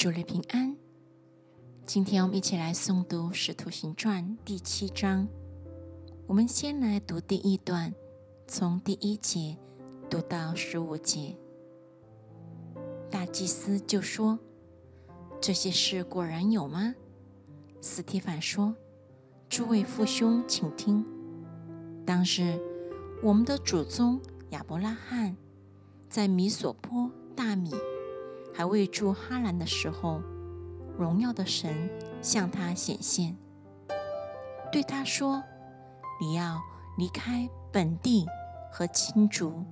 主内平安。今天我们一起来诵读《使徒行传》第七章。我们先来读第一段，从第一节读到十五节。大祭司就说：“这些事果然有吗？”斯提凡说：“诸位父兄，请听。当时我们的祖宗亚伯拉罕在米索坡大米。”还未住哈兰的时候，荣耀的神向他显现，对他说：“你要离开本地和亲族，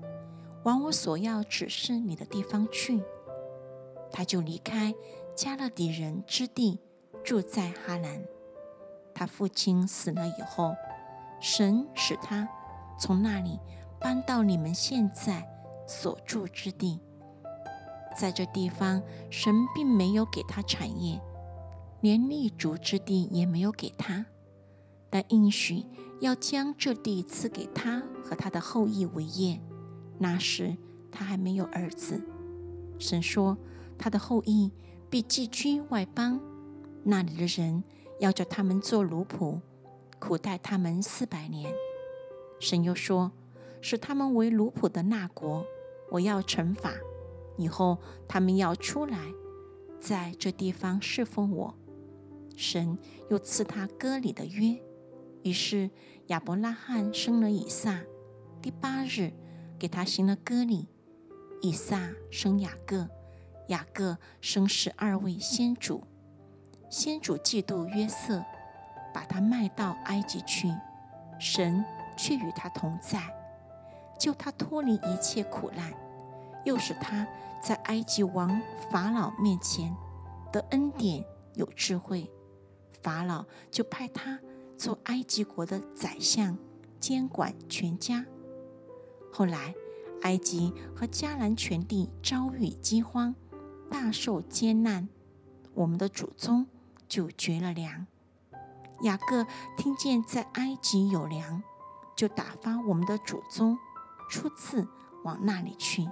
往我所要指示你的地方去。”他就离开加勒底人之地，住在哈兰。他父亲死了以后，神使他从那里搬到你们现在所住之地。在这地方，神并没有给他产业，连立足之地也没有给他，但应许要将这地赐给他和他的后裔为业。那时他还没有儿子。神说，他的后裔必寄居外邦，那里的人要叫他们做奴仆，苦待他们四百年。神又说，使他们为奴仆的那国，我要惩罚。以后他们要出来，在这地方侍奉我。神又赐他割礼的约。于是亚伯拉罕生了以撒。第八日，给他行了割礼。以撒生雅各，雅各生十二位先祖。先祖嫉妒约瑟，把他卖到埃及去。神却与他同在，救他脱离一切苦难。又使他在埃及王法老面前的恩典有智慧，法老就派他做埃及国的宰相，监管全家。后来，埃及和迦南全地遭遇饥荒，大受艰难，我们的祖宗就绝了粮。雅各听见在埃及有粮，就打发我们的祖宗初次往那里去。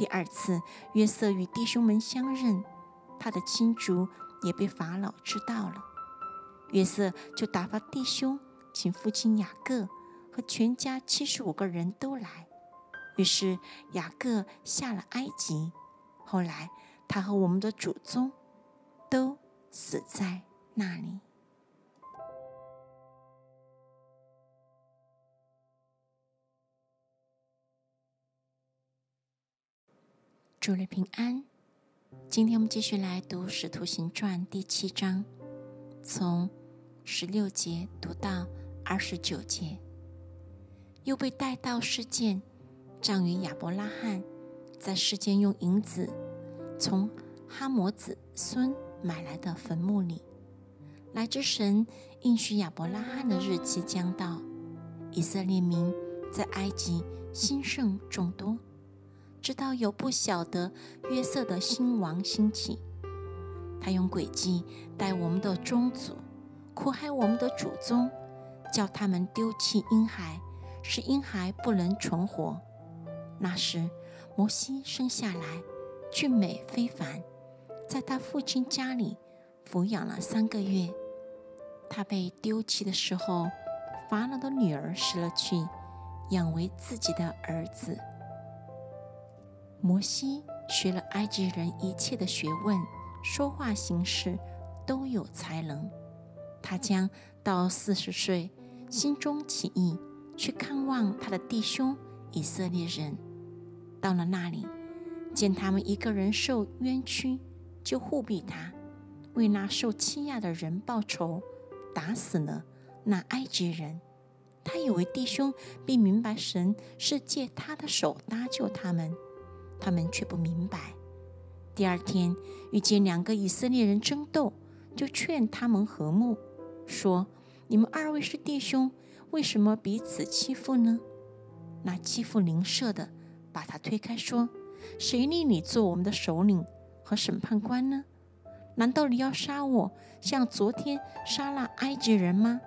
第二次，约瑟与弟兄们相认，他的亲族也被法老知道了。约瑟就打发弟兄，请父亲雅各和全家七十五个人都来。于是雅各下了埃及。后来他和我们的祖宗都死在那里。主日平安。今天我们继续来读《使徒行传》第七章，从十六节读到二十九节。又被带到世间，葬于亚伯拉罕在世间用银子从哈摩子孙买来的坟墓里。来之神应许亚伯拉罕的日期将到，以色列民在埃及兴盛众多。直到有不晓得约瑟的新王兴起，他用诡计待我们的宗族，苦害我们的祖宗，叫他们丢弃婴孩，使婴孩不能存活。那时，摩西生下来俊美非凡，在他父亲家里抚养了三个月。他被丢弃的时候，法老的女儿拾了去，养为自己的儿子。摩西学了埃及人一切的学问，说话行事都有才能。他将到四十岁，心中起意去看望他的弟兄以色列人。到了那里，见他们一个人受冤屈，就护庇他，为那受欺压的人报仇，打死了那埃及人。他以为弟兄并明白神是借他的手搭救他们。他们却不明白。第二天遇见两个以色列人争斗，就劝他们和睦，说：“你们二位是弟兄，为什么彼此欺负呢？”那欺负邻舍的把他推开，说：“谁立你做我们的首领和审判官呢？难道你要杀我，像昨天杀了埃及人吗？”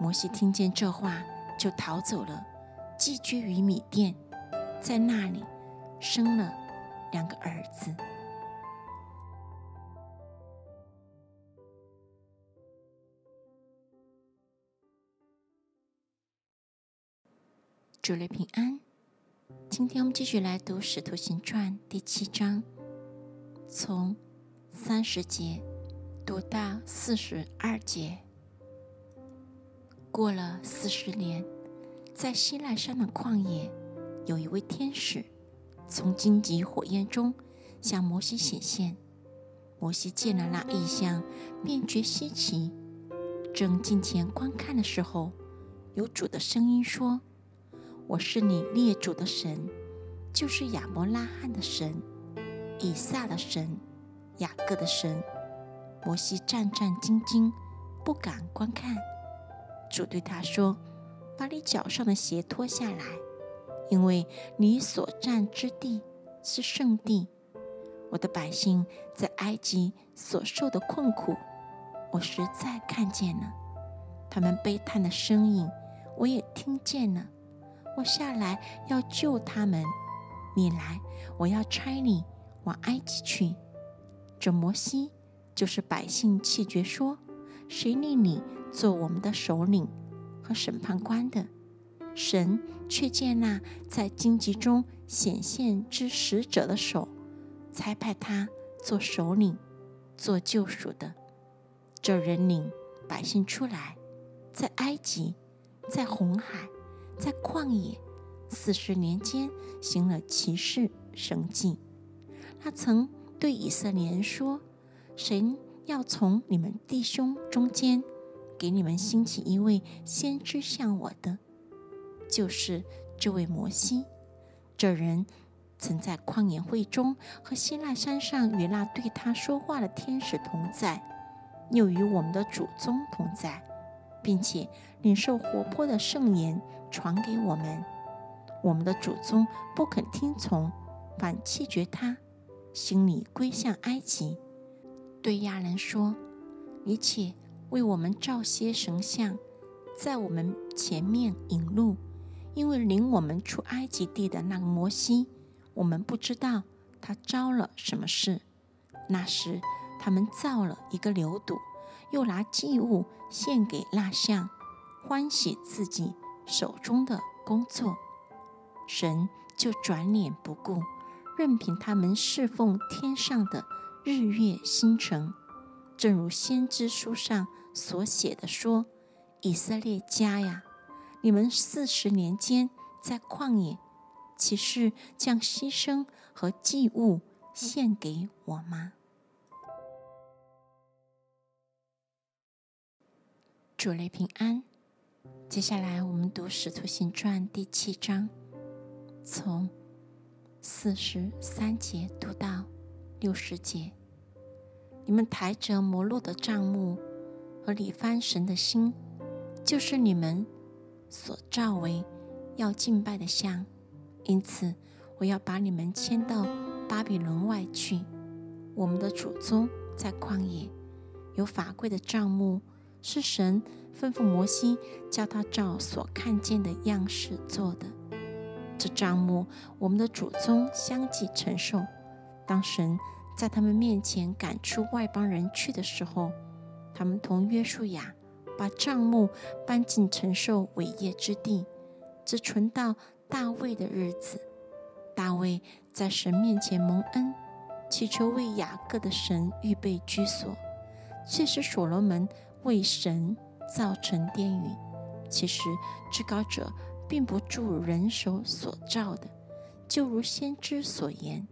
摩西听见这话，就逃走了，寄居于米店，在那里。生了两个儿子。祝你平安。今天我们继续来读使徒行传第七章从三十节读到四十二节。过了四十年在希腊山的旷野有一位天使从荆棘火焰中向摩西显现。摩西见了那异象，便觉稀奇。正近前观看的时候，有主的声音说。我是你列祖的神，就是亚伯拉罕的神、以撒的神、雅各的神。摩西战战兢兢，不敢观看。主对他说：“把你脚上的鞋脱下来，因为你所占之地是圣地。我的百姓在埃及所受的困苦，我实在看见了；他们悲叹的声音，我也听见了。”我下来要救他们，你来，我要差你往埃及去。这摩西就是百姓气绝说：“谁令你做我们的首领和审判官的？”神却见那在荆棘中显现之使者的手，才派他做首领，做救赎的。这人领百姓出来，在埃及，在红海。在旷野四十年间行了奇事神迹。他曾对以色列人说：“神要从你们弟兄中间给你们兴起一位先知像我的，就是这位摩西。这人曾在旷野会中和希腊山上与那对他说话的天使同在，又与我们的祖宗同在。”并且领受活泼的圣言传给我们，我们的祖宗不肯听从，反弃绝他，心里归向埃及。对亚人说：“你且为我们造些神像，在我们前面引路，因为领我们出埃及地的那个摩西，我们不知道他招了什么事。那时他们造了一个牛犊。”又拿祭物献给蜡像，欢喜自己手中的工作，神就转脸不顾，任凭他们侍奉天上的日月星辰。正如先知书上所写的说：“以色列家呀，你们四十年间在旷野，岂是将牺牲和祭物献给我吗？”主内平安。接下来我们读《使徒行传》第七章，从四十三节读到六十节。你们抬着摩洛的帐幕和李翻神的心，就是你们所召为要敬拜的像。因此，我要把你们迁到巴比伦外去。我们的祖宗在旷野有法柜的帐幕。是神吩咐摩西，叫他照所看见的样式做的。这账目，我们的祖宗相继承受。当神在他们面前赶出外邦人去的时候，他们同约书亚把账目搬进承受伟业之地，只存到大卫的日子。大卫在神面前蒙恩，祈求为雅各的神预备居所，却是所罗门。为神造成殿宇，其实至高者并不助人手所造的，就如先知所言：“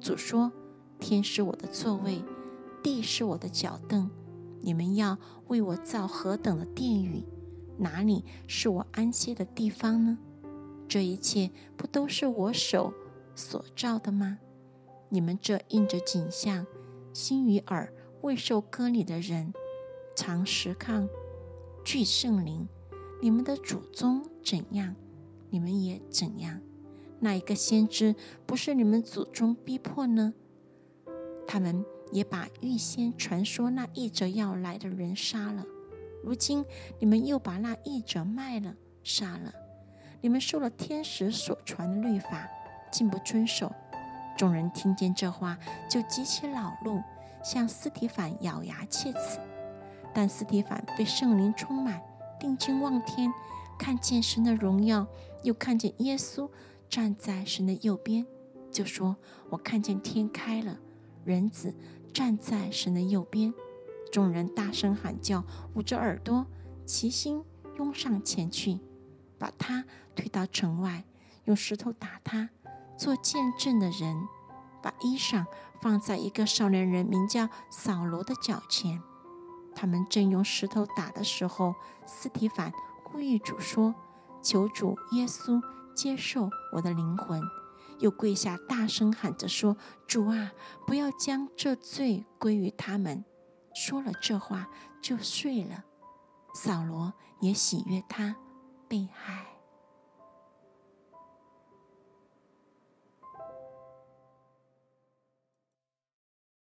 主说，天是我的座位，地是我的脚凳。你们要为我造何等的殿宇？哪里是我安歇的地方呢？这一切不都是我手所造的吗？你们这印着景象、心与耳未受割礼的人。”常时抗聚圣灵，你们的祖宗怎样，你们也怎样。那一个先知不是你们祖宗逼迫呢？他们也把预先传说那译者要来的人杀了。如今你们又把那译者卖了，杀了。你们受了天使所传的律法，竟不遵守。众人听见这话，就极其恼怒，向斯提凡咬牙切齿。但斯蒂凡被圣灵充满，定睛望天，看见神的荣耀，又看见耶稣站在神的右边，就说：“我看见天开了，人子站在神的右边。”众人大声喊叫，捂着耳朵，齐心拥上前去，把他推到城外，用石头打他。做见证的人把衣裳放在一个少年人名叫扫罗的脚前。他们正用石头打的时候，斯提凡呼吁主说：“求主耶稣接受我的灵魂。”又跪下大声喊着说：“主啊，不要将这罪归于他们。”说了这话就睡了，扫罗也喜悦他被害。